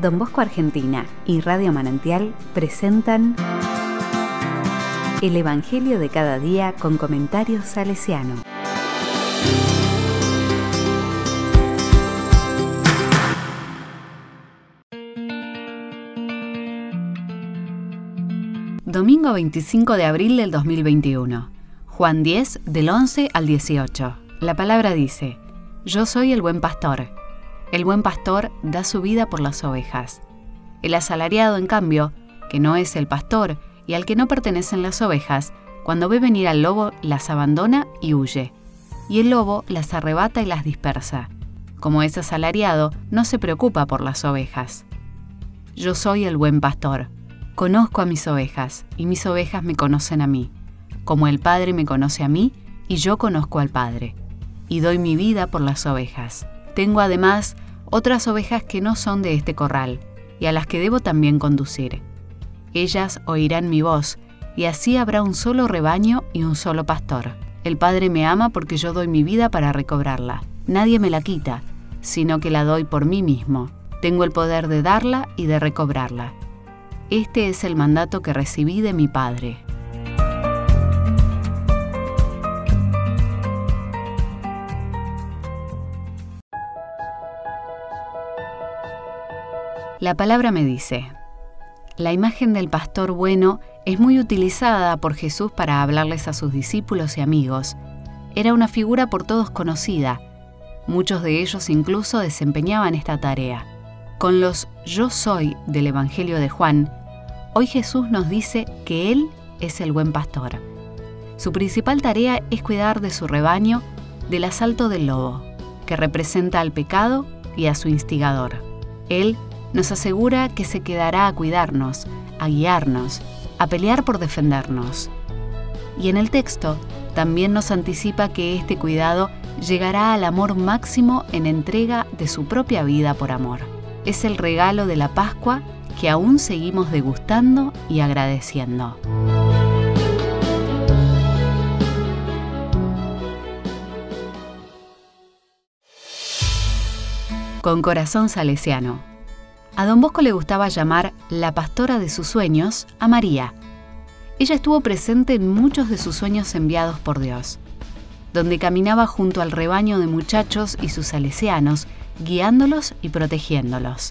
Don Bosco Argentina y Radio Manantial presentan El Evangelio de cada día con comentarios salesiano. Domingo 25 de abril del 2021. Juan 10 del 11 al 18. La palabra dice, Yo soy el buen pastor. El buen pastor da su vida por las ovejas. El asalariado, en cambio, que no es el pastor y al que no pertenecen las ovejas, cuando ve venir al lobo las abandona y huye. Y el lobo las arrebata y las dispersa. Como es asalariado, no se preocupa por las ovejas. Yo soy el buen pastor. Conozco a mis ovejas, y mis ovejas me conocen a mí, como el Padre me conoce a mí, y yo conozco al Padre, y doy mi vida por las ovejas. Tengo además otras ovejas que no son de este corral, y a las que debo también conducir. Ellas oirán mi voz, y así habrá un solo rebaño y un solo pastor. El Padre me ama porque yo doy mi vida para recobrarla. Nadie me la quita, sino que la doy por mí mismo. Tengo el poder de darla y de recobrarla. Este es el mandato que recibí de mi Padre. La palabra me dice, la imagen del pastor bueno es muy utilizada por Jesús para hablarles a sus discípulos y amigos. Era una figura por todos conocida. Muchos de ellos incluso desempeñaban esta tarea. Con los yo soy del Evangelio de Juan, hoy Jesús nos dice que Él es el buen pastor. Su principal tarea es cuidar de su rebaño del asalto del lobo, que representa al pecado y a su instigador. Él nos asegura que se quedará a cuidarnos, a guiarnos, a pelear por defendernos. Y en el texto también nos anticipa que este cuidado llegará al amor máximo en entrega de su propia vida por amor. Es el regalo de la Pascua que aún seguimos degustando y agradeciendo. Con corazón salesiano. A don Bosco le gustaba llamar la pastora de sus sueños a María. Ella estuvo presente en muchos de sus sueños enviados por Dios, donde caminaba junto al rebaño de muchachos y sus salesianos, guiándolos y protegiéndolos.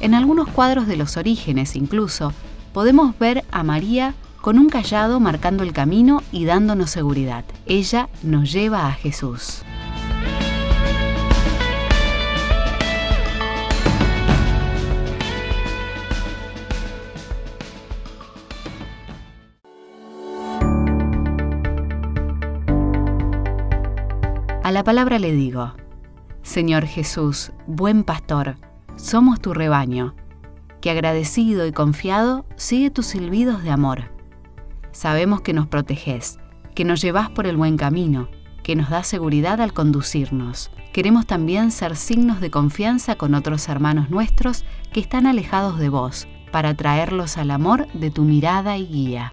En algunos cuadros de los orígenes incluso, podemos ver a María con un callado marcando el camino y dándonos seguridad. Ella nos lleva a Jesús. A la palabra le digo, Señor Jesús, buen pastor, somos tu rebaño, que agradecido y confiado sigue tus silbidos de amor. Sabemos que nos proteges, que nos llevas por el buen camino, que nos da seguridad al conducirnos. Queremos también ser signos de confianza con otros hermanos nuestros que están alejados de vos, para traerlos al amor de tu mirada y guía.